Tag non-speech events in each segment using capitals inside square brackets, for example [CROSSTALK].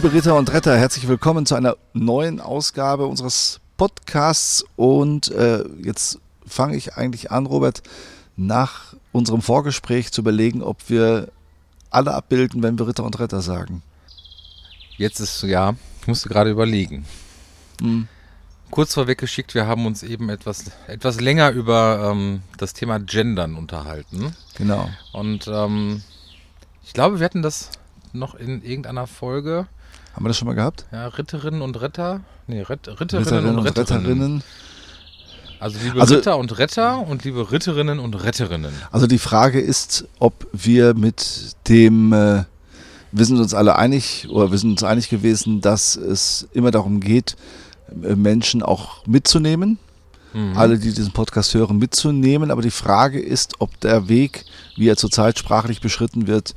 Liebe Ritter und Retter, herzlich willkommen zu einer neuen Ausgabe unseres Podcasts. Und äh, jetzt fange ich eigentlich an, Robert, nach unserem Vorgespräch zu überlegen, ob wir alle abbilden, wenn wir Ritter und Retter sagen. Jetzt ist, ja, ich musste gerade überlegen. Hm. Kurz vorweggeschickt, wir haben uns eben etwas, etwas länger über ähm, das Thema Gendern unterhalten. Genau. Und ähm, ich glaube, wir hatten das noch in irgendeiner Folge. Haben wir das schon mal gehabt? Ja, Ritterinnen und Retter. Nee, Ritt, Ritterinnen, und und Retterinnen. Retterinnen. Also liebe Also- Ritter und Retter und liebe Ritterinnen und Retterinnen. Also die Frage ist, ob wir mit dem, äh, wir sind uns alle einig, oder wir sind uns einig gewesen, dass es immer darum geht, äh, Menschen auch mitzunehmen, Mhm. alle, die diesen Podcast hören, mitzunehmen. Aber die Frage ist, ob der Weg, wie er zurzeit sprachlich beschritten wird,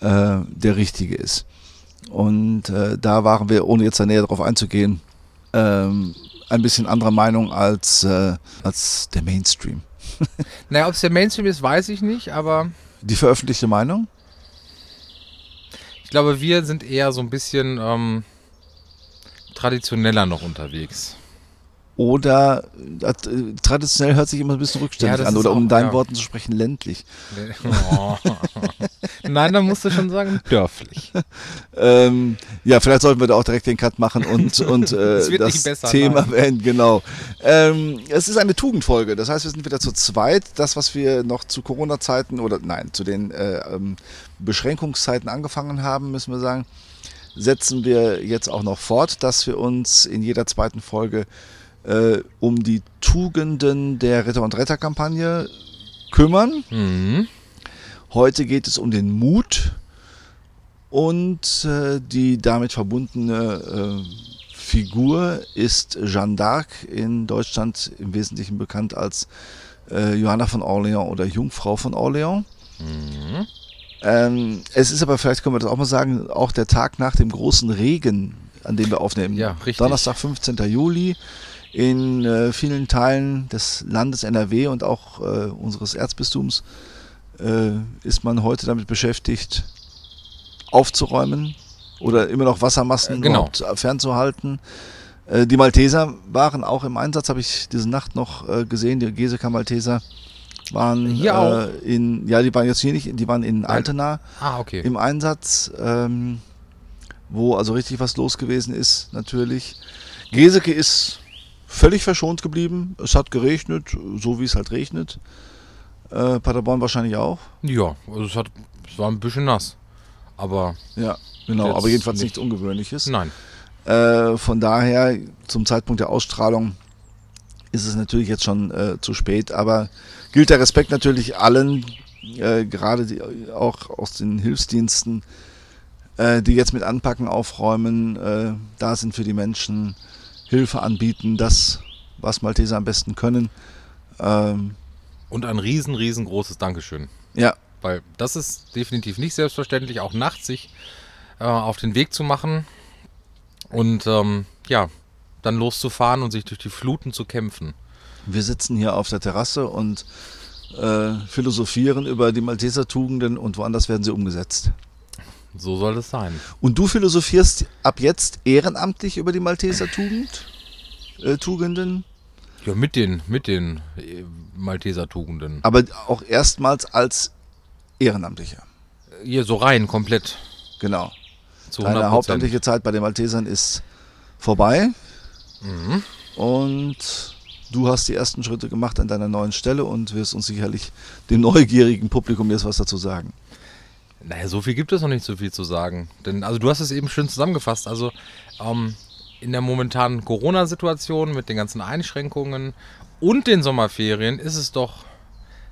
äh, der richtige ist. Und äh, da waren wir, ohne jetzt da näher darauf einzugehen, ähm, ein bisschen anderer Meinung als, äh, als der Mainstream. [LAUGHS] Naja, ob es der Mainstream ist, weiß ich nicht, aber Die veröffentlichte Meinung? ich glaube, wir sind eher so ein bisschen ähm, traditioneller noch unterwegs. Oder äh, traditionell hört sich immer ein bisschen rückständig Ja, an. Oder um auch- deinen ja. Worten zu sprechen, ländlich. Oh. [LAUGHS] Nein, dann musst du schon sagen, [LAUGHS] dörflich. Ähm, ja, vielleicht sollten wir da auch direkt den Cut machen und, [LAUGHS] und äh, das besser, Thema nein. wählen, genau. Ähm, es ist eine Tugendfolge, das heißt, wir sind wieder zu zweit. Das, was wir noch zu Corona-Zeiten oder nein, zu den äh, ähm, Beschränkungszeiten angefangen haben, müssen wir sagen, setzen wir jetzt auch noch fort, dass wir uns in jeder zweiten Folge äh, um die Tugenden der Ritter- und Retter-Kampagne kümmern. Mhm. Heute geht es um den Mut und äh, die damit verbundene äh, Figur ist Jeanne d'Arc, in Deutschland im Wesentlichen bekannt als äh, Johanna von Orleans oder Jungfrau von Orleans. Mhm. Ähm, es ist aber, vielleicht können wir das auch mal sagen, auch der Tag nach dem großen Regen, an dem wir aufnehmen. Ja, richtig. Donnerstag, 15. Juli. In äh, vielen Teilen des Landes NRW und auch äh, unseres Erzbistums äh, ist man heute damit beschäftigt, aufzuräumen oder immer noch Wassermassen Äh, genau. überhaupt fernzuhalten. Äh, die Malteser waren auch im Einsatz, habe ich diese Nacht noch äh, gesehen. Die Geseker Malteser waren Hier äh, in, ja, die waren jetzt hier nicht, die waren in Altena Ah, okay. im Einsatz, ähm, wo also richtig was los gewesen ist, natürlich. Geseke ist völlig verschont geblieben. Es hat geregnet, so wie es halt regnet. Äh, Paderborn wahrscheinlich auch. Ja, also es, hat, es war ein bisschen nass. Aber Ja, genau, aber jedenfalls nicht. nichts Ungewöhnliches. nein. Äh, von daher, zum Zeitpunkt der Ausstrahlung ist es natürlich jetzt schon äh, zu spät, aber gilt der Respekt natürlich allen, äh, gerade die, auch aus den Hilfsdiensten, äh, die jetzt mit Anpacken, Aufräumen, äh, da sind für die Menschen, Hilfe anbieten, das, was Malteser am besten können. Ähm, Und ein riesen, riesengroßes Dankeschön. ja, Weil das ist definitiv nicht selbstverständlich, auch nachts sich äh, auf den Weg zu machen und ähm, ja, dann loszufahren und sich durch die Fluten zu kämpfen. wir sitzen hier auf der Terrasse und äh, philosophieren über die Malteser-Tugenden und woanders werden sie umgesetzt. So soll es sein. Und du philosophierst ab jetzt ehrenamtlich über die Malteser Tugend, äh, Tugenden, Ja, mit den, mit den äh, Malteser-Tugenden. aber auch erstmals als Ehrenamtlicher. Hier so rein, komplett. Genau. Zu Deine 100%. hauptamtliche Zeit bei den Maltesern ist vorbei Mhm. und du hast die ersten Schritte gemacht an deiner neuen Stelle und wirst uns sicherlich dem neugierigen Publikum jetzt was dazu sagen. Naja, so viel gibt es noch nicht so viel zu sagen. Denn, also du hast es eben schön zusammengefasst. Also ähm, in der momentanen Corona-Situation mit den ganzen Einschränkungen und den Sommerferien ist es doch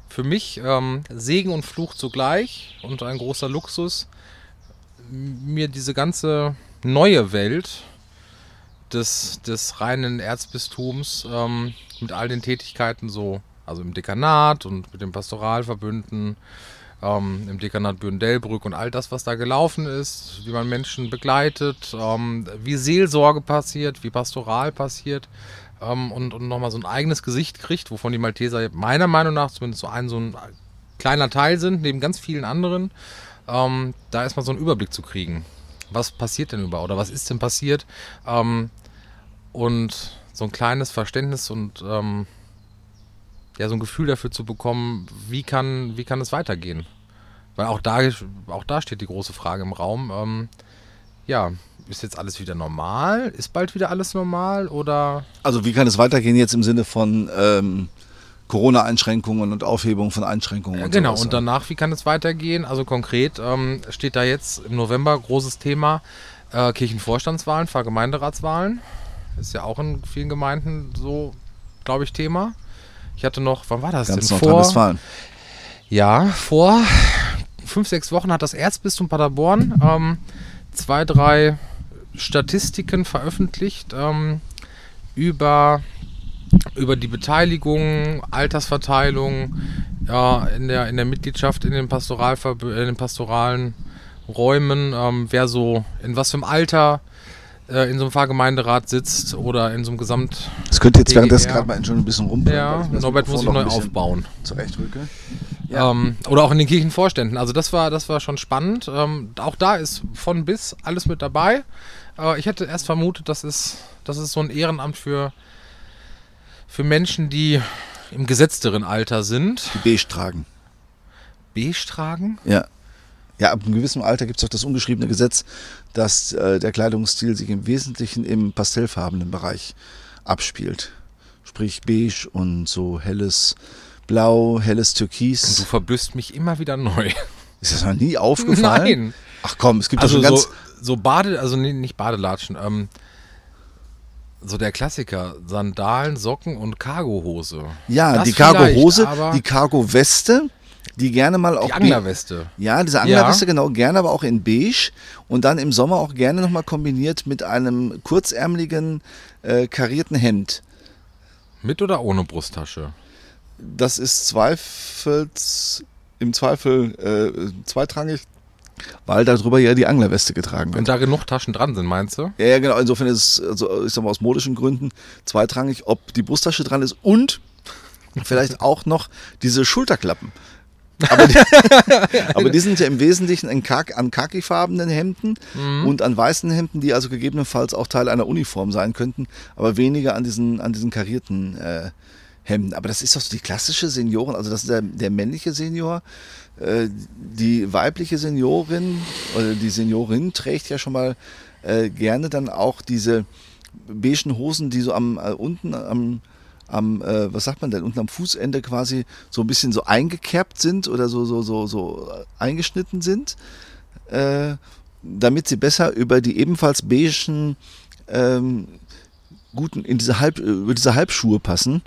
für mich ähm, Segen und Fluch zugleich und ein großer Luxus, mir diese ganze neue Welt des, des reinen Erzbistums ähm, mit all den Tätigkeiten so, also im Dekanat und mit den Pastoralverbünden, ähm, im Dekanat Bürndelbrück und all das, was da gelaufen ist, wie man Menschen begleitet, ähm, wie Seelsorge passiert, wie Pastoral passiert ähm, und, und nochmal so ein eigenes Gesicht kriegt, wovon die Malteser meiner Meinung nach zumindest so ein, so ein kleiner Teil sind, neben ganz vielen anderen, ähm, da erstmal so einen Überblick zu kriegen. was passiert denn über oder was ist denn passiert? Ähm, und so ein kleines Verständnis und ähm, ja, so ein Gefühl dafür zu bekommen, wie kann, wie kann es weitergehen? Weil auch da, auch da steht die große Frage im Raum. Ähm, ja, ist jetzt alles wieder normal? Ist bald wieder alles normal oder? Also wie kann es weitergehen jetzt im Sinne von ähm, Corona-Einschränkungen und Aufhebung von Einschränkungen? Ja, und genau, sowas? und danach, wie kann es weitergehen? Also konkret ähm, steht da jetzt im November großes Thema äh, Kirchenvorstandswahlen, Pfarrgemeinderatswahlen. Ist ja auch in vielen Gemeinden so, glaube ich, Thema. Ich hatte noch, wann war das Ganz denn? Vor, Nordrhein-Westfalen. ja, vor fünf, sechs Wochen hat das Erzbistum Paderborn ähm, zwei, drei Statistiken veröffentlicht ähm, über, über die Beteiligung, Altersverteilung ja, in, der, in der Mitgliedschaft in den, Pastoralverb in den pastoralen Räumen, ähm, wer so in was für einem Alter äh, in so einem Pfarrgemeinderat sitzt oder in so einem Gesamt. Es könnte jetzt währenddessen DGR. gerade mal schon ein bisschen weil Ja, das Norbert muss sich neu aufbauen. Zurechtrücke. Ähm, oder auch in den Kirchenvorständen. Also das war, das war schon spannend. Ähm, auch da ist von bis alles mit dabei. Äh, ich hätte erst vermutet, das ist, das ist so ein Ehrenamt für, für Menschen, die im gesetzteren Alter sind. Die Beige tragen. Beige tragen. Ja. Ja, ab einem gewissen Alter gibt es auch das ungeschriebene Gesetz, dass äh, der Kleidungsstil sich im Wesentlichen im pastellfarbenen Bereich abspielt. Sprich beige und so helles Blau, helles Und du Türkis. verbüsst mich immer wieder neu. Ist das noch nie aufgefallen? Nein. Ach komm, es gibt Also doch schon ganz. so, so Bade, also nee, nicht Badelatschen, ähm, so der Klassiker, Sandalen, Socken und Cargohose. ja, das die Cargo-Hose, die Cargo-Weste, die gerne mal auch. Die Anglerweste. Ja, diese Anglerweste, genau, gerne aber auch in beige und dann im Sommer auch gerne nochmal kombiniert mit einem kurzärmeligen, äh, karierten Hemd. Mit oder ohne Brusttasche? Das ist zweifels, im Zweifel äh, zweitrangig, weil darüber ja die Anglerweste getragen Und wird. da genug Taschen dran sind, meinst du? Ja, ja, genau, insofern ist es, also, ich sag mal, aus modischen Gründen zweitrangig, ob die Brusttasche dran ist und vielleicht auch noch diese Schulterklappen. Aber die, [LAUGHS] aber die sind ja im Wesentlichen an, Kak an khakifarbenen Hemden und an weißen Hemden, die also gegebenenfalls auch Teil einer Uniform sein könnten, aber weniger an diesen, an diesen karierten äh, Hemden. Aber das ist doch so die klassische Senioren, also das ist der, der männliche Senior. Äh, die weibliche Seniorin oder die Seniorin trägt ja schon mal äh, gerne dann auch diese beigen Hosen, die so am äh, unten am am, äh, was sagt man denn, unten am Fußende quasi so ein bisschen so eingekerbt sind oder so, so, so, so äh, eingeschnitten sind, äh, damit sie besser über die ebenfalls beigen ähm, guten, in diese Halb, über diese Halbschuhe passen,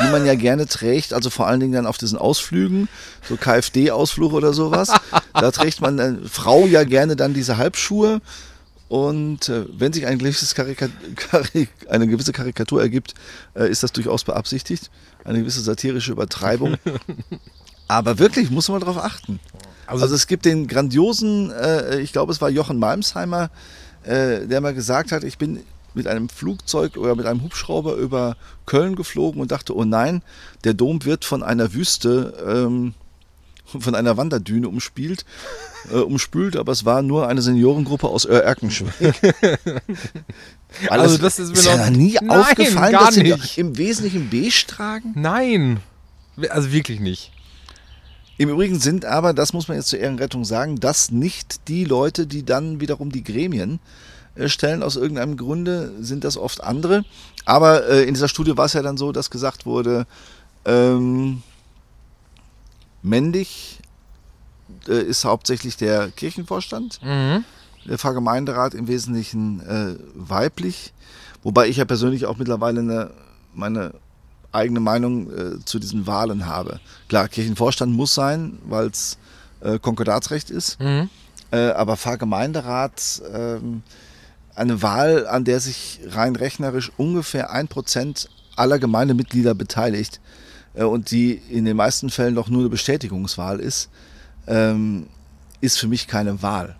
die man ja gerne trägt, also vor allen Dingen dann auf diesen Ausflügen, so KfD-Ausflug oder sowas. Da trägt man äh, Frau ja gerne dann diese Halbschuhe. Und äh, wenn sich ein eine gewisse Karikatur ergibt, äh, ist das durchaus beabsichtigt. Eine gewisse satirische Übertreibung. [LAUGHS] Aber wirklich muss man darauf achten. Also- Also, es gibt den grandiosen, äh, ich glaube es war Jochen Malmsheimer, äh, der mal gesagt hat, ich bin mit einem Flugzeug oder mit einem Hubschrauber über Köln geflogen und dachte, oh nein, der Dom wird von einer Wüste, ähm, von einer Wanderdüne umspielt, äh, umspült, aber es war nur eine Seniorengruppe aus Erkenschwick. [LAUGHS] Also das ist mir ja noch- noch nie Nein, aufgefallen, dass sie im Wesentlichen beige tragen. Nein. Also wirklich nicht. Im Übrigen sind aber, das muss man jetzt zur Ehrenrettung sagen, das nicht die Leute, die dann wiederum die Gremien äh, stellen. Aus irgendeinem Grunde sind das oft andere. Aber äh, in dieser Studie war es ja dann so, dass gesagt wurde, ähm, männlich äh, ist hauptsächlich der Kirchenvorstand, Mhm. der Pfarrgemeinderat im Wesentlichen äh, weiblich. Wobei ich ja persönlich auch mittlerweile eine, meine eigene Meinung äh, zu diesen Wahlen habe. Klar, Kirchenvorstand muss sein, weil es äh, Konkordatsrecht ist. Mhm. Äh, aber Pfarrgemeinderat, ähm, eine Wahl, an der sich rein rechnerisch ungefähr ein Prozent aller Gemeindemitglieder beteiligt und die in den meisten Fällen doch nur eine Bestätigungswahl ist, ähm, ist für mich keine Wahl.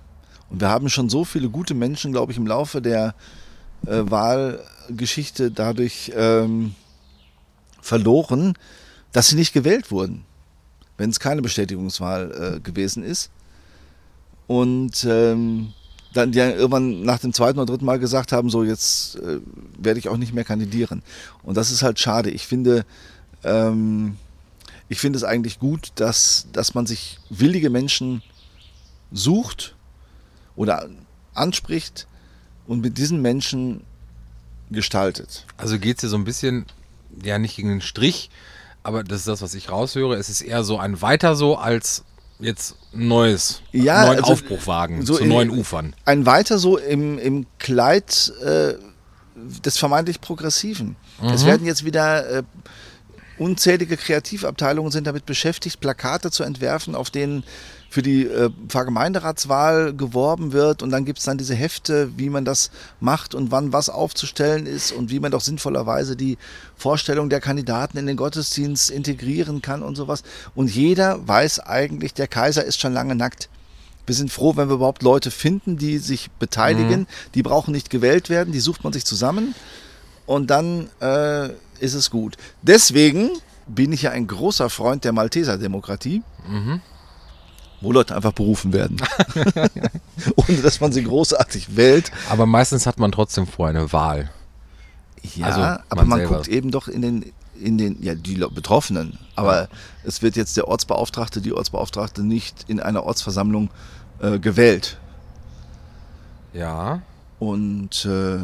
Und wir haben schon so viele gute Menschen, glaube ich, im Laufe der äh, Wahlgeschichte dadurch ähm, verloren, dass sie nicht gewählt wurden, wenn es keine Bestätigungswahl äh, gewesen ist. Und ähm, dann die irgendwann nach dem zweiten oder dritten Mal gesagt haben, so jetzt äh, werde ich auch nicht mehr kandidieren. Und das ist halt schade. Ich finde, ähm, ich finde es eigentlich gut, dass, dass man sich willige Menschen sucht oder anspricht und mit diesen Menschen gestaltet. Also geht es dir so ein bisschen, ja nicht gegen den Strich, aber das ist das, was ich raushöre. Es ist eher so ein weiter so als jetzt neues, Ja, neuen also Aufbruch wagen so zu in- neuen Ufern. Ein weiter so im, im Kleid äh, des vermeintlich Progressiven. Es werden jetzt wieder äh, unzählige Kreativabteilungen sind damit beschäftigt, Plakate zu entwerfen, auf denen für die äh, Pfarrgemeinderatswahl geworben wird und dann gibt es dann diese Hefte, wie man das macht und wann was aufzustellen ist und wie man doch sinnvollerweise die Vorstellung der Kandidaten in den Gottesdienst integrieren kann und sowas. Und jeder weiß eigentlich, der Kaiser ist schon lange nackt. Wir sind froh, wenn wir überhaupt Leute finden, die sich beteiligen. Die brauchen nicht gewählt werden, die sucht man sich zusammen und dann äh, ist es gut. Deswegen bin ich ja ein großer Freund der Malteser-Demokratie, wo Leute einfach berufen werden, [LAUGHS] ohne dass man sie großartig wählt. Aber meistens hat man trotzdem vorher eine Wahl. Ja, Also, aber man man selber. guckt eben doch in den in den ja die Betroffenen. Aber es wird jetzt der Ortsbeauftragte, die Ortsbeauftragte nicht in einer Ortsversammlung äh, gewählt. Ja. Und äh,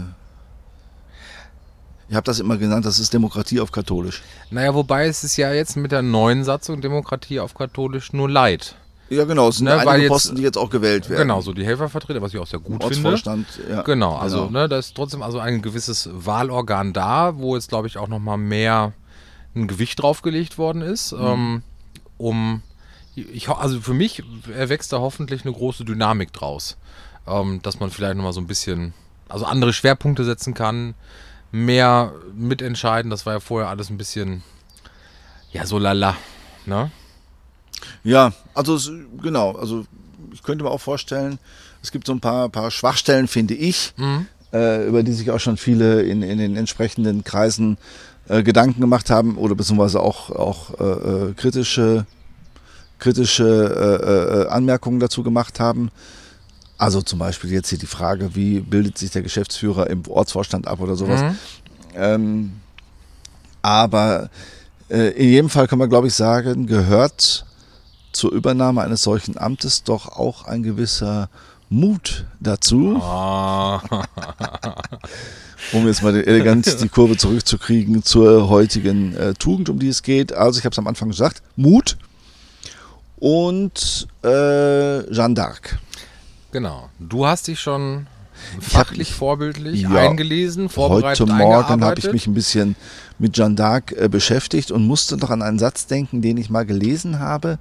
ich habe das immer genannt, das ist Demokratie auf katholisch. Naja, wobei es ist ja jetzt mit der neuen Satzung Demokratie auf katholisch nur leid. Ja, genau, es sind Ne, weil einige jetzt- Posten, die jetzt auch gewählt werden. Genau, so die Helfervertreter, was ich auch sehr gut finde. Ortsvorstand, ja. Genau, also Genau. Ne, da ist trotzdem also ein gewisses Wahlorgan da, wo jetzt glaube ich auch noch mal mehr ein Gewicht draufgelegt worden ist, Mhm. ähm, um ich, also für mich erwächst da hoffentlich eine große Dynamik draus, ähm, dass man vielleicht noch mal so ein bisschen, also andere Schwerpunkte setzen kann, mehr mitentscheiden. Das war ja vorher alles ein bisschen, ja so lala, ne? Ja, also genau, also ich könnte mir auch vorstellen, es gibt so ein paar, paar Schwachstellen, finde ich, Mhm. äh, über die sich auch schon viele in, in den entsprechenden Kreisen äh, Gedanken gemacht haben oder beziehungsweise auch, auch äh, äh, kritische, kritische äh, äh, Anmerkungen dazu gemacht haben. Also zum Beispiel jetzt hier die Frage, wie bildet sich der Geschäftsführer im Ortsvorstand ab oder sowas. Mhm. Ähm, aber äh, in jedem Fall kann man, glaube ich, sagen, gehört zur Übernahme eines solchen Amtes doch auch ein gewisser Mut dazu, Ah, [LAUGHS] um jetzt mal elegant die Kurve zurückzukriegen zur heutigen äh, Tugend, um die es geht. Also ich habe es am Anfang gesagt, Mut und äh, Jeanne d'Arc. Genau. Du hast dich schon hab- fachlich vorbildlich Ja, eingelesen, vorbereitet, Heute Morgen habe ich mich ein bisschen mit Jeanne d'Arc äh, beschäftigt und musste noch an einen Satz denken, den ich mal gelesen habe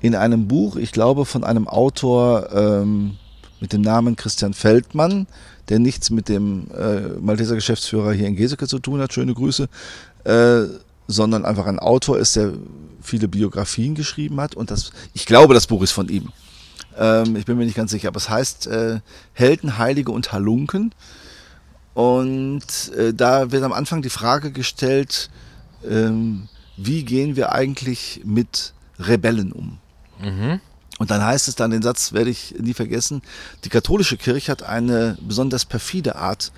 in einem Buch, ich glaube von einem Autor ähm, mit dem Namen Christian Feldmann, der nichts mit dem äh, Malteser Geschäftsführer hier in Geseke zu tun hat, schöne Grüße, äh, sondern einfach ein Autor ist, der viele Biografien geschrieben hat und das, ich glaube, das Buch ist von ihm. Ähm, ich bin mir nicht ganz sicher, aber es heißt äh, Helden, Heilige und Halunken. Und äh, da wird am Anfang die Frage gestellt, ähm, wie gehen wir eigentlich mit Rebellen um? Mhm. Und dann heißt es dann, den Satz werde ich nie vergessen, die katholische Kirche hat eine besonders perfide Art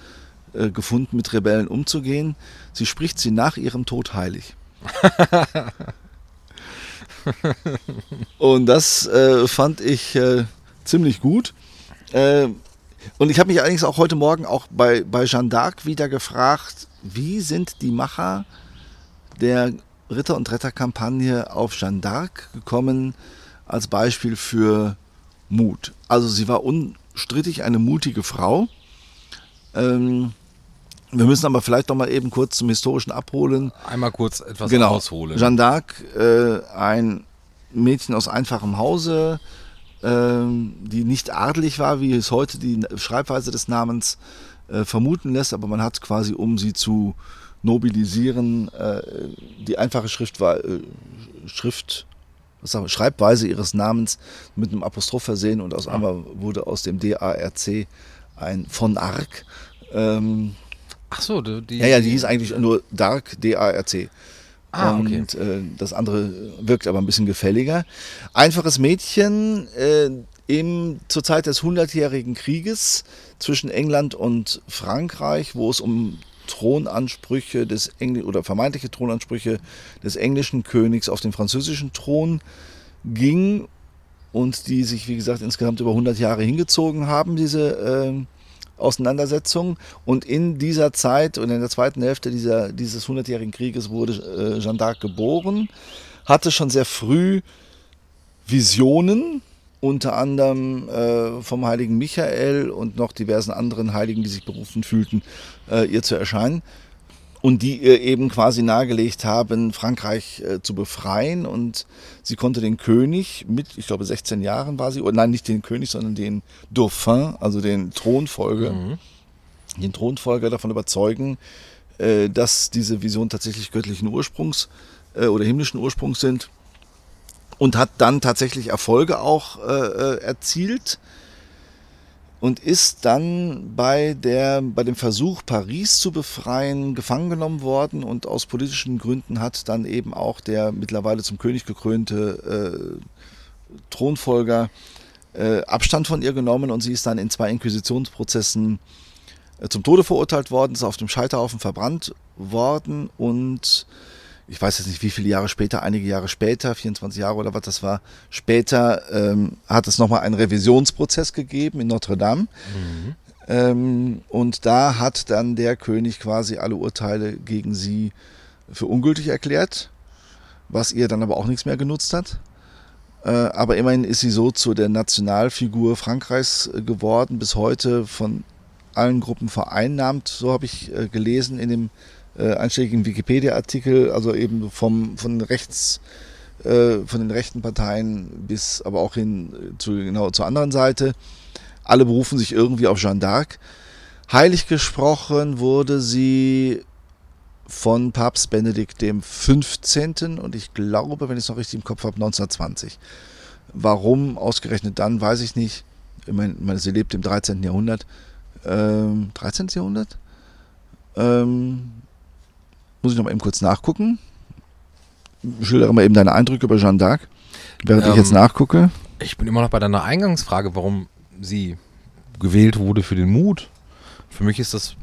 äh, gefunden, mit Rebellen umzugehen. Sie spricht sie nach ihrem Tod heilig. [LAUGHS] [LAUGHS] Und das äh, fand ich äh, ziemlich gut. Äh, und ich habe mich allerdings auch heute Morgen auch bei, bei Jeanne d'Arc wieder gefragt, wie sind die Macher der Ritter- und Retterkampagne auf Jeanne d'Arc gekommen als Beispiel für Mut. Also sie war unstrittig eine mutige Frau. Ähm, wir müssen aber vielleicht noch mal eben kurz zum historischen abholen. Einmal kurz etwas genau. ausholen. Jeanne d'Arc, äh, ein Mädchen aus einfachem Hause, ähm, die nicht adelig war, wie es heute die Schreibweise des Namens äh, vermuten lässt, aber man hat quasi, um sie zu nobilisieren, äh, die einfache Schrift war, äh, Schrift, was sagen wir, Schreibweise ihres Namens mit einem Apostroph versehen und aus einmal wurde aus dem D-A-R-C ein von Arc. Ähm, Ach so, die, ja, ja, die hieß eigentlich nur Dark, D-A-R-C. Ah, okay. Und äh, das andere wirkt aber ein bisschen gefälliger. Einfaches Mädchen, äh, im, zur Zeit des Hundertjährigen Krieges zwischen England und Frankreich, wo es um Thronansprüche des Engl oder vermeintliche Thronansprüche des englischen Königs auf den französischen Thron ging und die sich, wie gesagt, insgesamt über 100 Jahre hingezogen haben, diese äh, Auseinandersetzung. Und in dieser Zeit und in der zweiten Hälfte dieser, dieses 100-jährigen Krieges wurde äh, Jeanne d'Arc geboren, hatte schon sehr früh Visionen, unter anderem äh, vom heiligen Michael und noch diversen anderen Heiligen, die sich berufen fühlten, äh, ihr zu erscheinen. Und die ihr eben quasi nahegelegt haben, Frankreich äh, zu befreien. Und sie konnte den König mit, ich glaube, 16 Jahren war sie, oder nein, nicht den König, sondern den Dauphin, also den Thronfolger, mhm. den Thronfolger davon überzeugen, äh, dass diese Visionen tatsächlich göttlichen Ursprungs äh, oder himmlischen Ursprungs sind und hat dann tatsächlich Erfolge auch äh, äh, erzielt und ist dann bei, der, bei dem Versuch, Paris zu befreien, gefangen genommen worden und aus politischen Gründen hat dann eben auch der mittlerweile zum König gekrönte äh, Thronfolger äh, Abstand von ihr genommen und sie ist dann in zwei Inquisitionsprozessen äh, zum Tode verurteilt worden, ist auf dem Scheiterhaufen verbrannt worden und ich weiß jetzt nicht, wie viele Jahre später, einige Jahre später, 24 Jahre oder was das war, später ähm, hat es nochmal einen Revisionsprozess gegeben in Notre Dame. Mhm. Ähm, und da hat dann der König quasi alle Urteile gegen sie für ungültig erklärt, was ihr dann aber auch nichts mehr genutzt hat. Äh, aber immerhin ist sie so zu der Nationalfigur Frankreichs äh, geworden, bis heute von allen Gruppen vereinnahmt, so habe ich äh, gelesen in dem äh, einschlägigen Wikipedia-Artikel, also eben vom, von rechts, äh, von den rechten Parteien bis aber auch hin zu, genau zur anderen Seite. Alle berufen sich irgendwie auf Jeanne d'Arc. Heilig gesprochen wurde sie von Papst Benedikt dem 15. und ich glaube, wenn ich es noch richtig im Kopf habe, 1920. Warum ausgerechnet dann, weiß ich nicht. Ich meine, sie lebt im 13. Jahrhundert. Ähm, 13. Jahrhundert? Ähm, muss ich noch mal eben kurz nachgucken. Schildere mal eben deine Eindrücke über Jeanne d'Arc, während ähm, ich jetzt nachgucke. Ich bin immer noch bei deiner Eingangsfrage, warum sie gewählt wurde für den Mut. Für mich ist das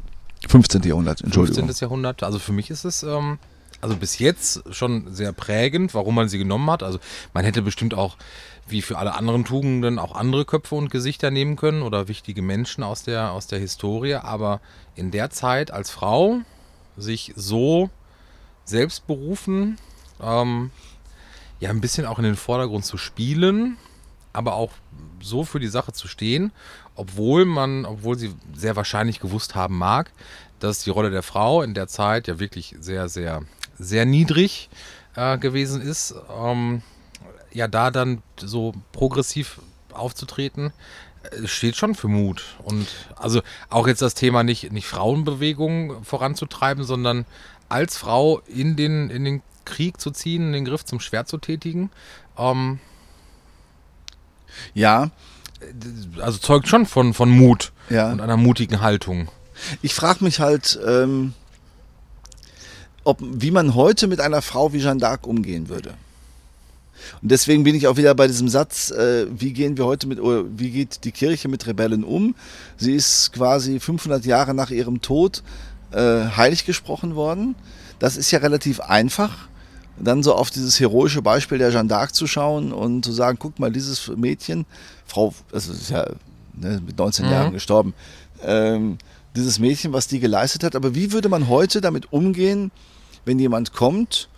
15. Jahrhundert, Entschuldigung. 15. Jahrhundert, also für mich ist es ähm, also bis jetzt schon sehr prägend, warum man sie genommen hat. Also man hätte bestimmt auch, wie für alle anderen Tugenden, auch andere Köpfe und Gesichter nehmen können oder wichtige Menschen aus der, aus der Historie. Aber in der Zeit als Frau sich so selbst berufen, ähm, ja, ein bisschen auch in den Vordergrund zu spielen, aber auch so für die Sache zu stehen, obwohl man, obwohl sie sehr wahrscheinlich gewusst haben mag, dass die Rolle der Frau in der Zeit ja wirklich sehr, sehr, sehr niedrig äh, gewesen ist. Ähm, ja, da dann so progressiv aufzutreten, steht schon für Mut. Und also auch jetzt das Thema nicht, nicht Frauenbewegung voranzutreiben, sondern als Frau in den, in den Krieg zu ziehen, den Griff zum Schwert zu tätigen. Ähm, ja. Also zeugt schon von, von Mut ja. und einer mutigen Haltung. Ich frage mich halt, ähm, ob, wie man heute mit einer Frau wie Jeanne d'Arc umgehen würde. Und deswegen bin ich auch wieder bei diesem Satz, äh, wie gehen wir heute mit, oder wie geht die Kirche mit Rebellen um? Sie ist quasi 500 Jahre nach ihrem Tod äh, heilig gesprochen worden. Das ist ja relativ einfach. Dann so auf dieses heroische Beispiel der Jeanne d'Arc zu schauen und zu sagen, guck mal, dieses Mädchen, Frau, also ist ja ne, mit 19 mhm. Jahren gestorben, ähm, dieses Mädchen, was die geleistet hat. Aber wie würde man heute damit umgehen, wenn jemand kommt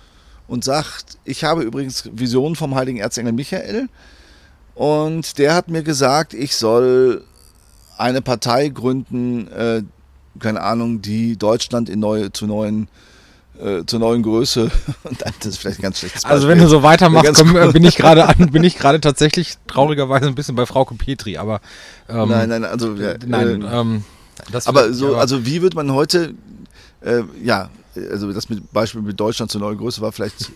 und sagt, ich habe übrigens Visionen vom heiligen Erzengel Michael und der hat mir gesagt, ich soll eine Partei gründen, äh, keine Ahnung, die Deutschland in neue, zu neuen äh, zur neuen Größe. [LAUGHS] Und das ist vielleicht ein ganz schlechtes Beispiel. Also wenn du so weitermachst, komm, äh, bin ich gerade [LAUGHS] bin ich gerade tatsächlich traurigerweise ein bisschen bei Frau Petri, aber ähm, nein, nein, also ja, nein, äh, ähm, aber so, aber also wie wird man heute äh, ja also das mit Beispiel mit Deutschland zur neuen Größe war vielleicht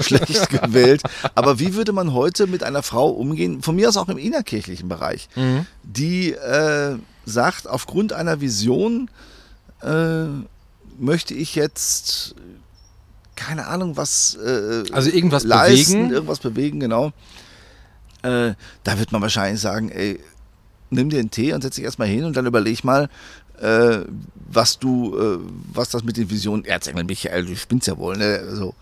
[LAUGHS] schlecht gewählt. Aber wie würde man heute mit einer Frau umgehen, von mir aus auch im innerkirchlichen Bereich, mhm. die äh, sagt, aufgrund einer Vision äh, möchte ich jetzt keine Ahnung was äh, also irgendwas leisten, bewegen, irgendwas bewegen, genau. äh, da wird man wahrscheinlich sagen, ey, nimm dir einen Tee und setz dich erstmal hin und dann überleg mal, äh, was du, äh, was das mit den Visionen, Erzengel Michael, du spinnst ja wohl, ne? So.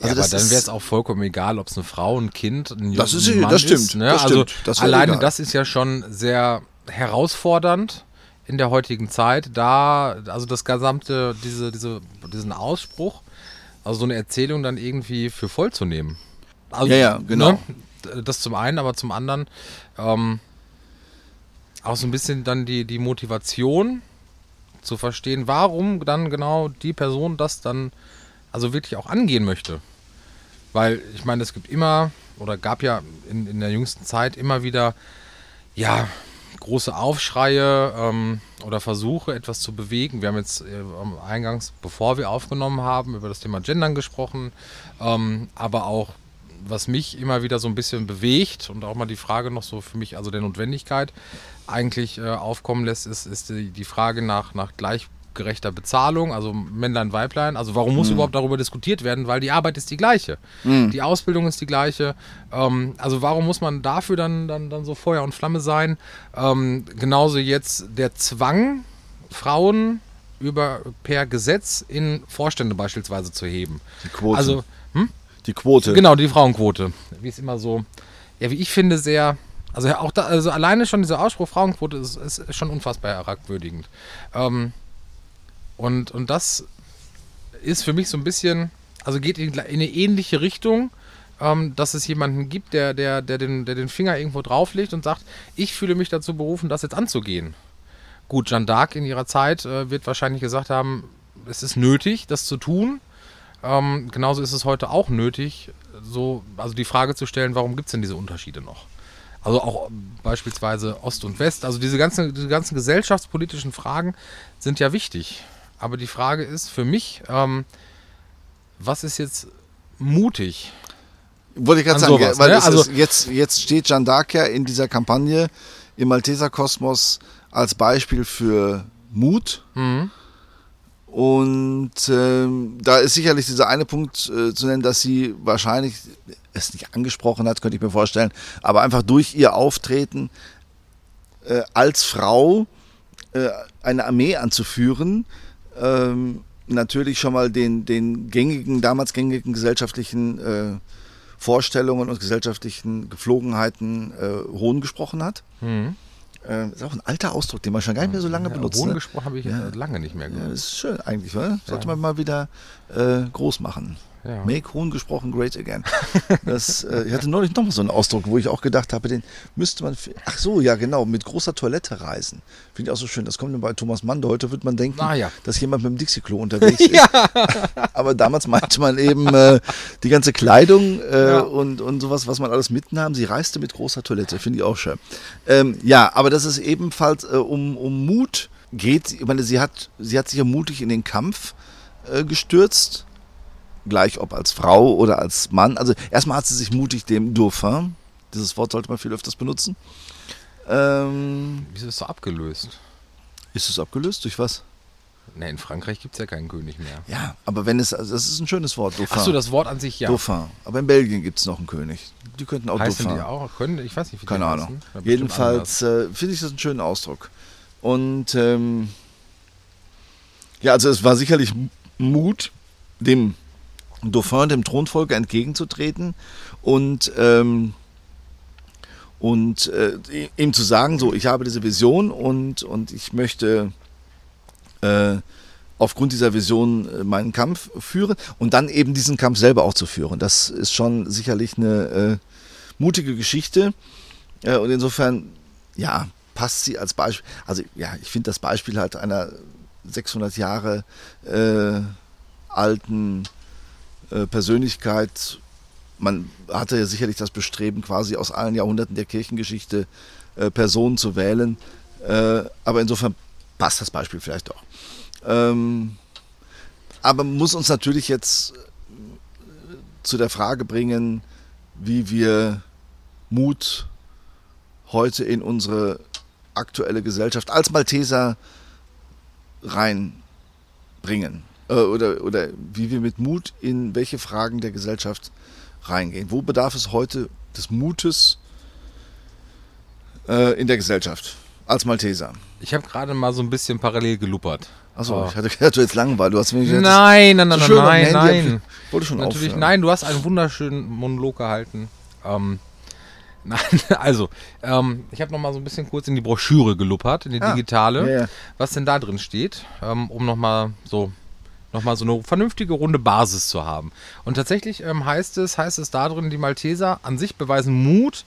Also ja, aber dann wäre es auch vollkommen egal, ob es eine Frau, ein Kind, ein das ist, Mann das stimmt, ist. Ne? Das also stimmt, das alleine egal. das ist ja schon sehr herausfordernd in der heutigen Zeit. Da, also das gesamte, diese, diese, diesen Ausspruch, also so eine Erzählung dann irgendwie für voll zu nehmen. Also, ja, ja, genau. Ne? Das zum einen, aber zum anderen ähm, auch so ein bisschen dann die, die Motivation zu verstehen, warum dann genau die Person das dann also wirklich auch angehen möchte. Weil ich meine, es gibt immer oder gab ja in, in der jüngsten Zeit immer wieder ja große Aufschreie ähm, oder Versuche, etwas zu bewegen. Wir haben jetzt äh, eingangs, bevor wir aufgenommen haben, über das Thema Gendern gesprochen, ähm, aber auch was mich immer wieder so ein bisschen bewegt und auch mal die Frage noch so für mich, also der Notwendigkeit, eigentlich äh, aufkommen lässt, ist, ist die, die Frage nach, nach gleichgerechter Bezahlung, also Männlein, Weiblein. Also warum muss mhm. überhaupt darüber diskutiert werden? Weil die Arbeit ist die gleiche. Mhm. Die Ausbildung ist die gleiche. Ähm, also warum muss man dafür dann, dann, dann so Feuer und Flamme sein? Ähm, genauso jetzt der Zwang, Frauen über per Gesetz in Vorstände beispielsweise zu heben. Die Quote. Also, hm? Die Quote. Genau, die Frauenquote. Wie es immer so, ja, wie ich finde, sehr also auch da, also alleine schon dieser Ausspruch Frauenquote ist, ist schon unfassbar herabwürdigend. Ähm, und, und das ist für mich so ein bisschen, also geht in, in eine ähnliche Richtung, ähm, dass es jemanden gibt, der, der, der, den, der den Finger irgendwo drauflegt und sagt, ich fühle mich dazu berufen, das jetzt anzugehen. Gut, Jeanne d'Arc in ihrer Zeit äh, wird wahrscheinlich gesagt haben, es ist nötig, das zu tun. Ähm, genauso ist es heute auch nötig, so, also die Frage zu stellen, warum gibt es denn diese Unterschiede noch? Also auch beispielsweise Ost und West. Also diese ganzen, diese ganzen gesellschaftspolitischen Fragen sind ja wichtig. Aber die Frage ist für mich, ähm, was ist jetzt mutig? Wollte ich gerade sagen, sowas, weil ne? also, jetzt, jetzt steht Jeanne d'Arc ja in dieser Kampagne im Malteser Kosmos als Beispiel für Mut. Mhm. Und ähm, da ist sicherlich dieser eine Punkt äh, zu nennen, dass sie wahrscheinlich es nicht angesprochen hat, könnte ich mir vorstellen, aber einfach durch ihr Auftreten äh, als Frau äh, eine Armee anzuführen, ähm, natürlich schon mal den, den gängigen, damals gängigen gesellschaftlichen äh, Vorstellungen und gesellschaftlichen Geflogenheiten äh, Hohn gesprochen hat. Mhm. Äh, ist auch ein alter Ausdruck, den man schon gar nicht mehr so lange ja, benutzt. Hohn ne? habe ich ja. lange nicht mehr gehört. Ja, das ist schön eigentlich, oder? Sollte man mal wieder äh, groß machen. Ja. Make Hohn gesprochen, great again. [LAUGHS] Das, äh, ich hatte neulich noch mal so einen Ausdruck, wo ich auch gedacht habe, den müsste man. Ach so, ja, genau, mit großer Toilette reisen. Finde ich auch so schön. Das kommt bei Thomas Mann. Heute wird man denken, ja. dass jemand mit dem Dixie-Klo unterwegs ist. [LAUGHS] [LAUGHS] Aber damals meinte man eben äh, die ganze Kleidung äh, und, und sowas, was man alles mitnahm. Sie reiste mit großer Toilette. Finde ich auch schön. Ähm, ja, aber dass es ebenfalls äh, um, um Mut geht. Ich meine, sie hat, sie hat sich ja mutig in den Kampf äh, gestürzt gleich ob als Frau oder als Mann. Also erstmal hat sie sich mutig dem Dauphin, dieses Wort sollte man viel öfters benutzen. Ähm, Wieso ist es so abgelöst? Ist es abgelöst? Durch was? Ne, in Frankreich gibt es ja keinen König mehr. Ja, aber wenn es, also das ist ein schönes Wort, Dauphin. Achso, das Wort an sich, ja. Dauphin. Aber in Belgien gibt es noch einen König. Die könnten auch Heißen Dauphin. die auch? Können, ich weiß nicht, wie Keine Ahnung. Jedenfalls äh, finde ich das einen schönen Ausdruck. Und ähm, ja, also es war sicherlich Mut, dem Dauphin, dem Thronfolger, entgegenzutreten und, ähm, und äh, ihm zu sagen, so, ich habe diese Vision und, und ich möchte äh, aufgrund dieser Vision äh, meinen Kampf führen und dann eben diesen Kampf selber auch zu führen. Das ist schon sicherlich eine äh, mutige Geschichte äh, und insofern, ja, passt sie als Beispiel. Also ja, ich finde das Beispiel halt einer 600 Jahre äh, alten äh, Persönlichkeit. Man hatte ja sicherlich das Bestreben, quasi aus allen Jahrhunderten der Kirchengeschichte äh, Personen zu wählen. Äh, aber insofern passt das Beispiel vielleicht auch. Ähm, aber muss uns natürlich jetzt äh, zu der Frage bringen, wie wir Mut heute in unsere aktuelle Gesellschaft als Malteser reinbringen äh, oder, oder wie wir mit Mut in welche Fragen der Gesellschaft reingehen. Wo bedarf es heute des Mutes äh, in der Gesellschaft als Malteser? Ich habe gerade mal so ein bisschen parallel geluppert. Achso, Oh. ich hatte gedacht, du jetzt langweilig. Du hast gesagt, Nein, nein, nein, so nein, nein, wollte schon Natürlich, aufhören. nein, du hast einen wunderschönen Monolog gehalten. Ähm, [LAUGHS] nein, also, ähm, ich habe noch mal so ein bisschen kurz in die Broschüre geluppert, in die Ah, digitale, ja. was denn da drin steht, ähm, um noch mal so noch mal so eine vernünftige runde Basis zu haben. Und tatsächlich ähm, heißt es, heißt es da drin, die Malteser an sich beweisen Mut,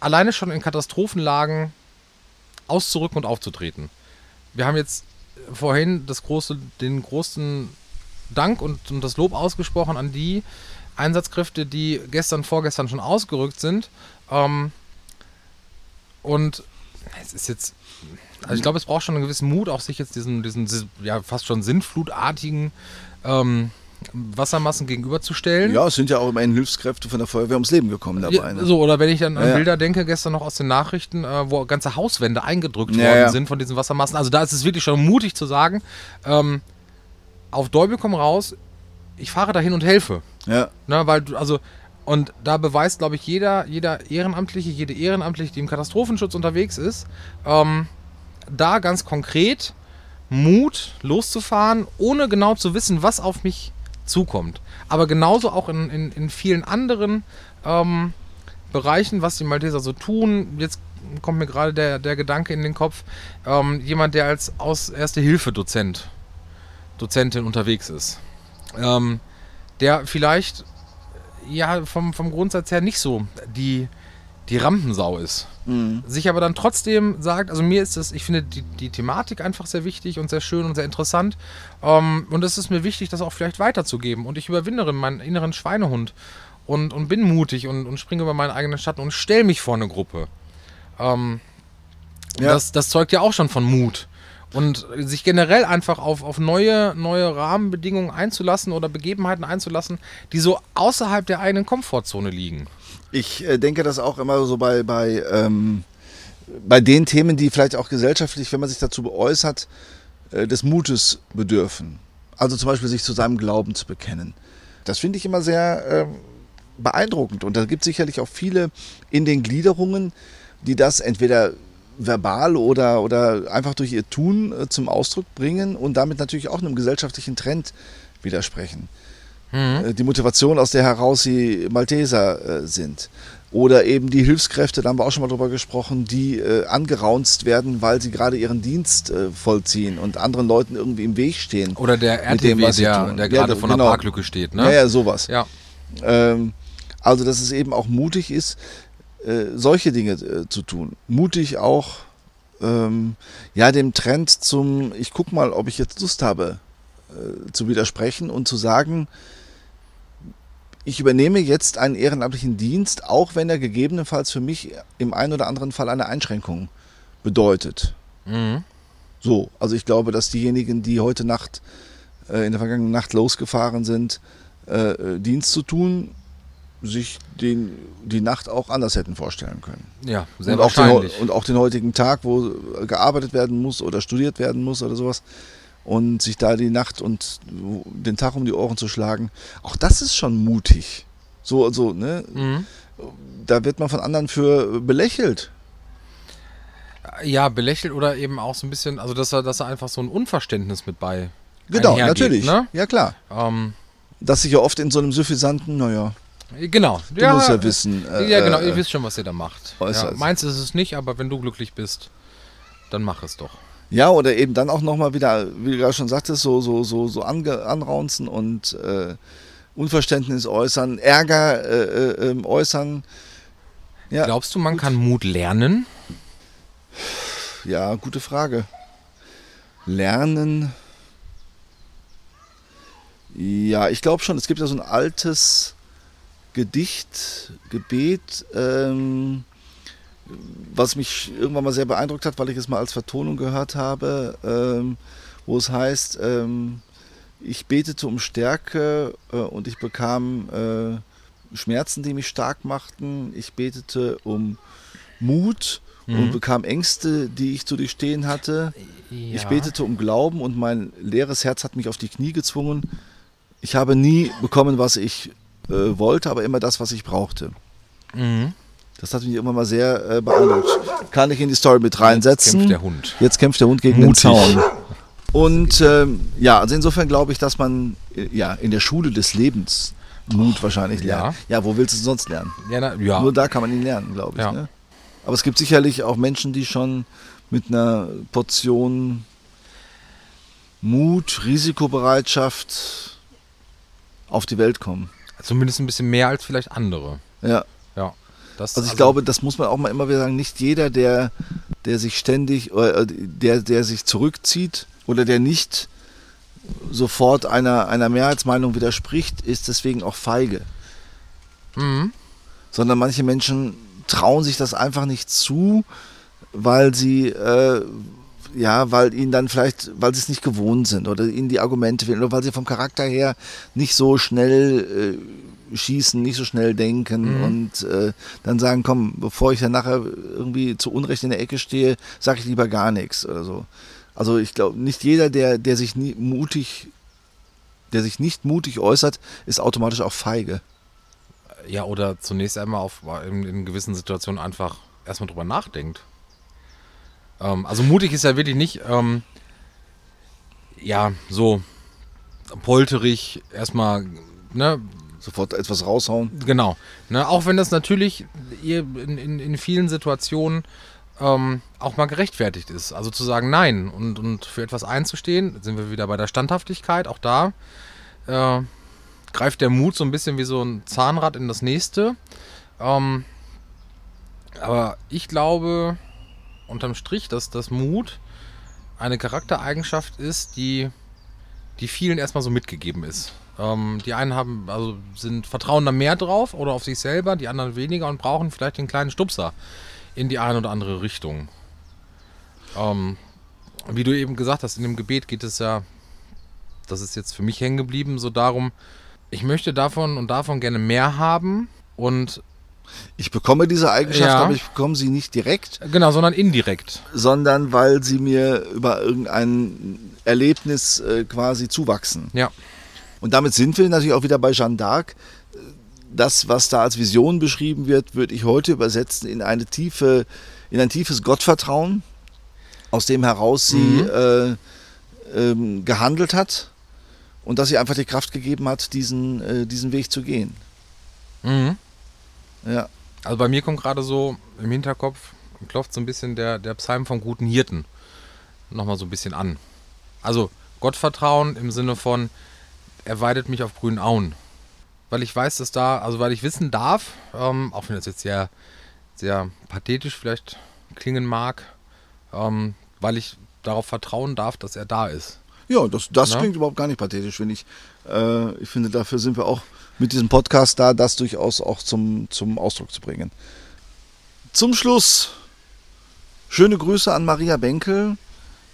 alleine schon in Katastrophenlagen auszurücken und aufzutreten. Wir haben jetzt vorhin das große, den großen Dank und, und das Lob ausgesprochen an die Einsatzkräfte, die gestern, vorgestern schon ausgerückt sind. Ähm, und es ist jetzt, also ich glaube, es braucht schon einen gewissen Mut, auch sich jetzt diesen, diesen ja, fast schon sinnflutartigen ähm, Wassermassen gegenüberzustellen. Ja, es sind ja auch immerhin Hilfskräfte von der Feuerwehr ums Leben gekommen dabei. Ja, ne? so, oder wenn ich dann an Ja, ja. Bilder denke, gestern noch aus den Nachrichten, äh, wo ganze Hauswände eingedrückt Ja, worden ja. sind von diesen Wassermassen. Also da ist es wirklich schon mutig zu sagen, ähm, auf Däubel komm raus, ich fahre dahin und helfe. Ja, Ne, weil du, also, und da beweist, glaube ich, jeder, jeder Ehrenamtliche, jede Ehrenamtliche, die im Katastrophenschutz unterwegs ist, ähm, da ganz konkret Mut loszufahren, ohne genau zu wissen, was auf mich zukommt. Aber genauso auch in, in, in vielen anderen ähm, Bereichen, was die Malteser so tun. Jetzt kommt mir gerade der, der Gedanke in den Kopf, ähm, jemand, der als aus Erste-Hilfe-Dozent, Dozentin unterwegs ist, ähm, der vielleicht ja vom, vom Grundsatz her nicht so die, die Rampensau ist. Sich aber dann trotzdem sagt, also mir ist das, ich finde die, die Thematik einfach sehr wichtig und sehr schön und sehr interessant. Ähm, und es ist mir wichtig, das auch vielleicht weiterzugeben. Und ich überwindere meinen inneren Schweinehund und, und bin mutig und, und springe über meinen eigenen Schatten und stelle mich vor eine Gruppe. Ähm, Ja. das, das zeugt ja auch schon von Mut. Und sich generell einfach auf, auf neue, neue Rahmenbedingungen einzulassen oder Begebenheiten einzulassen, die so außerhalb der eigenen Komfortzone liegen. ich äh, denke das auch immer so bei, bei, ähm, bei den Themen, die vielleicht auch gesellschaftlich, wenn man sich dazu äußert, äh, des Mutes bedürfen. Also zum Beispiel sich zu seinem Glauben zu bekennen. Das finde ich immer sehr ähm, beeindruckend. Und da gibt es sicherlich auch viele in den Gliederungen, die das entweder verbal oder, oder einfach durch ihr Tun äh, zum Ausdruck bringen und damit natürlich auch einem gesellschaftlichen Trend widersprechen. Äh, Die Motivation, aus der heraus sie Malteser äh, sind. Oder eben die Hilfskräfte, da haben wir auch schon mal drüber gesprochen, die äh, angeraunzt werden, weil sie gerade ihren Dienst äh, vollziehen und anderen Leuten irgendwie im Weg stehen. Oder der dem, RTW, sie der, der Ja, gerade vor einer genau. Parklücke steht. Ne? Ja, ja, sowas. Ja. Ähm, also, dass es eben auch mutig ist, äh, solche Dinge äh, zu tun. Mutig auch, ähm, ja, dem Trend zum, ich guck mal, ob ich jetzt Lust habe, äh, zu widersprechen und zu sagen, ich übernehme jetzt einen ehrenamtlichen Dienst, auch wenn er gegebenenfalls für mich im einen oder anderen Fall eine Einschränkung bedeutet. Mhm. So, also ich glaube, dass diejenigen, die heute Nacht, äh, in der vergangenen Nacht losgefahren sind, äh, Dienst zu tun, sich den, die Nacht auch anders hätten vorstellen können. Ja, sehr und, auch den, wahrscheinlich. und auch den heutigen Tag, wo gearbeitet werden muss oder studiert werden muss oder sowas. Und sich da die Nacht und den Tag um die Ohren zu schlagen, auch das ist schon mutig. So, so, ne? mhm. Da wird man von anderen für belächelt. Ja, belächelt oder eben auch so ein bisschen, also dass er, dass er einfach so ein Unverständnis mit bei. Genau, natürlich. Ne? Ja, klar. Ähm, Das sich ja oft in so einem suffisanten, naja, genau. du musst ja wissen. äh, ja, genau, äh, ihr wisst schon, was ihr da macht. Ja, meins ist es nicht, aber wenn du glücklich bist, dann mach es doch. Ja, oder eben dann auch nochmal wieder, wie du gerade schon sagtest, so, so, so, so ange, anraunzen und äh, Unverständnis äußern, Ärger äh, äh, ähm, äußern. Ja, Glaubst du, man kann Mut lernen? ja, gute Frage. Lernen. Ja, ich glaube schon. Es gibt ja so ein altes Gedicht, Gebet, ähm, was mich irgendwann mal sehr beeindruckt hat, weil ich es mal als Vertonung gehört habe, ähm, wo es heißt, ähm, ich betete um Stärke äh, und ich bekam äh, Schmerzen, die mich stark machten. Ich betete um Mut und Mhm. bekam Ängste, die ich zu durchstehen hatte. Ich Ja. betete um Glauben und mein leeres Herz hat mich auf die Knie gezwungen. Ich habe nie bekommen, was ich äh, wollte, aber immer das, was ich brauchte. Mhm. Das hat mich immer mal sehr äh, beeindruckt. Kann ich in die Story mit reinsetzen. Jetzt kämpft der Hund. Jetzt kämpft der Hund gegen Mutig. den Zaun. Und ähm, ja, also insofern glaube ich, dass man äh, ja in der Schule des Lebens Mut wahrscheinlich lernt. Ja, wo willst du sonst lernen? Ja, na, ja. Nur da kann man ihn lernen, glaube ich. Ja. Ne? Aber es gibt sicherlich auch Menschen, die schon mit einer Portion Mut, Risikobereitschaft auf die Welt kommen. Zumindest ein bisschen mehr als vielleicht andere. Ja. Ja. Das, Also ich glaube, das muss man auch mal immer wieder sagen, nicht jeder, der, der sich ständig, äh, der, der sich zurückzieht oder der nicht sofort einer, einer Mehrheitsmeinung widerspricht, ist deswegen auch feige. Mhm. Sondern manche Menschen trauen sich das einfach nicht zu, weil sie, äh, ja, weil ihnen dann vielleicht, weil sie es nicht gewohnt sind oder ihnen die Argumente fehlen oder weil sie vom Charakter her nicht so schnell äh, schießen, nicht so schnell denken Mhm. und äh, dann sagen, komm, bevor ich dann nachher irgendwie zu Unrecht in der Ecke stehe, sage ich lieber gar nichts oder so. Also ich glaube, nicht jeder, der, der sich nie mutig, der sich nicht mutig äußert, ist automatisch auch feige. Ja, oder zunächst einmal auf, in, in gewissen Situationen einfach erstmal drüber nachdenkt. Ähm, also mutig ist ja wirklich nicht, ähm, ja, so polterig erstmal, ne, Sofort etwas raushauen. genau. Ne, auch wenn das natürlich in, in, in vielen Situationen ähm, auch mal gerechtfertigt ist. Also zu sagen Nein und, und für etwas einzustehen, sind wir wieder bei der Standhaftigkeit, auch da äh, greift der Mut so ein bisschen wie so ein Zahnrad in das nächste. Ähm, aber ich glaube unterm Strich, dass das Mut eine Charaktereigenschaft ist, die, die vielen erstmal so mitgegeben ist. Ähm, die einen haben, also sind vertrauen da mehr drauf oder auf sich selber, die anderen weniger und brauchen vielleicht den kleinen Stupser in die eine oder andere Richtung. Ähm, wie du eben gesagt hast, in dem Gebet geht es ja, das ist jetzt für mich hängen geblieben, so darum, ich möchte davon und davon gerne mehr haben und Ich bekomme diese Eigenschaft, Ja. aber ich bekomme sie nicht direkt, genau, sondern indirekt. sondern weil sie mir über irgendein Erlebnis äh, quasi zuwachsen. Ja. Und damit sind wir natürlich auch wieder bei Jeanne d'Arc. Das, was da als Vision beschrieben wird, würde ich heute übersetzen in eine tiefe, in ein tiefes Gottvertrauen, aus dem heraus sie Mhm. äh, ähm, gehandelt hat und dass sie einfach die Kraft gegeben hat, diesen, äh, diesen Weg zu gehen. Mhm. Ja. Also bei mir kommt gerade so im Hinterkopf, klopft so ein bisschen der, der Psalm vom guten Hirten nochmal so ein bisschen an. Also Gottvertrauen im Sinne von, er weidet mich auf grünen Auen. Weil ich weiß, dass da, also weil ich wissen darf, ähm, auch wenn das jetzt sehr, sehr pathetisch vielleicht klingen mag, ähm, weil ich darauf vertrauen darf, dass er da ist. Ja, das, das Na? klingt überhaupt gar nicht pathetisch, finde ich. Äh, ich finde, dafür sind wir auch mit diesem Podcast da, das durchaus auch zum, zum Ausdruck zu bringen. Zum Schluss schöne Grüße an Maria Benkel,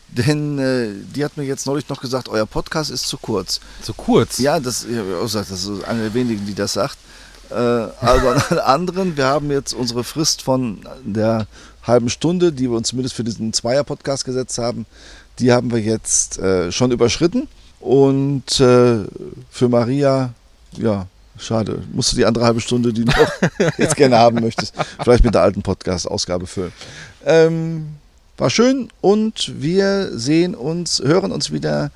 denn äh, die hat mir jetzt neulich noch gesagt, euer Podcast ist zu kurz. Zu kurz. Ja, das, ich habe auch gesagt, das ist eine der wenigen, die das sagt. Äh, also an alle anderen, wir haben jetzt unsere Frist von der halben Stunde, die wir uns zumindest für diesen Zweier-Podcast gesetzt haben, die haben wir jetzt äh, schon überschritten. Und äh, für Maria, ja, schade, musst du die andere halbe Stunde, die du noch [LAUGHS] jetzt gerne haben möchtest, vielleicht mit der alten Podcast-Ausgabe füllen. Ähm, war schön und wir sehen uns, hören uns wieder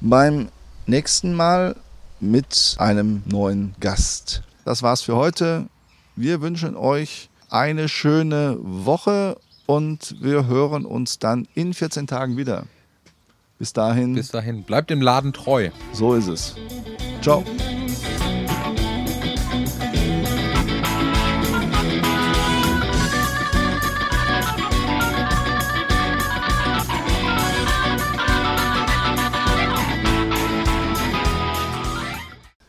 beim nächsten Mal mit einem neuen Gast. Das war's für heute. Wir wünschen euch eine schöne Woche und wir hören uns dann in 14 Tagen wieder. Bis dahin, Bis dahin, bleibt dem Laden treu. so ist es. Ciao.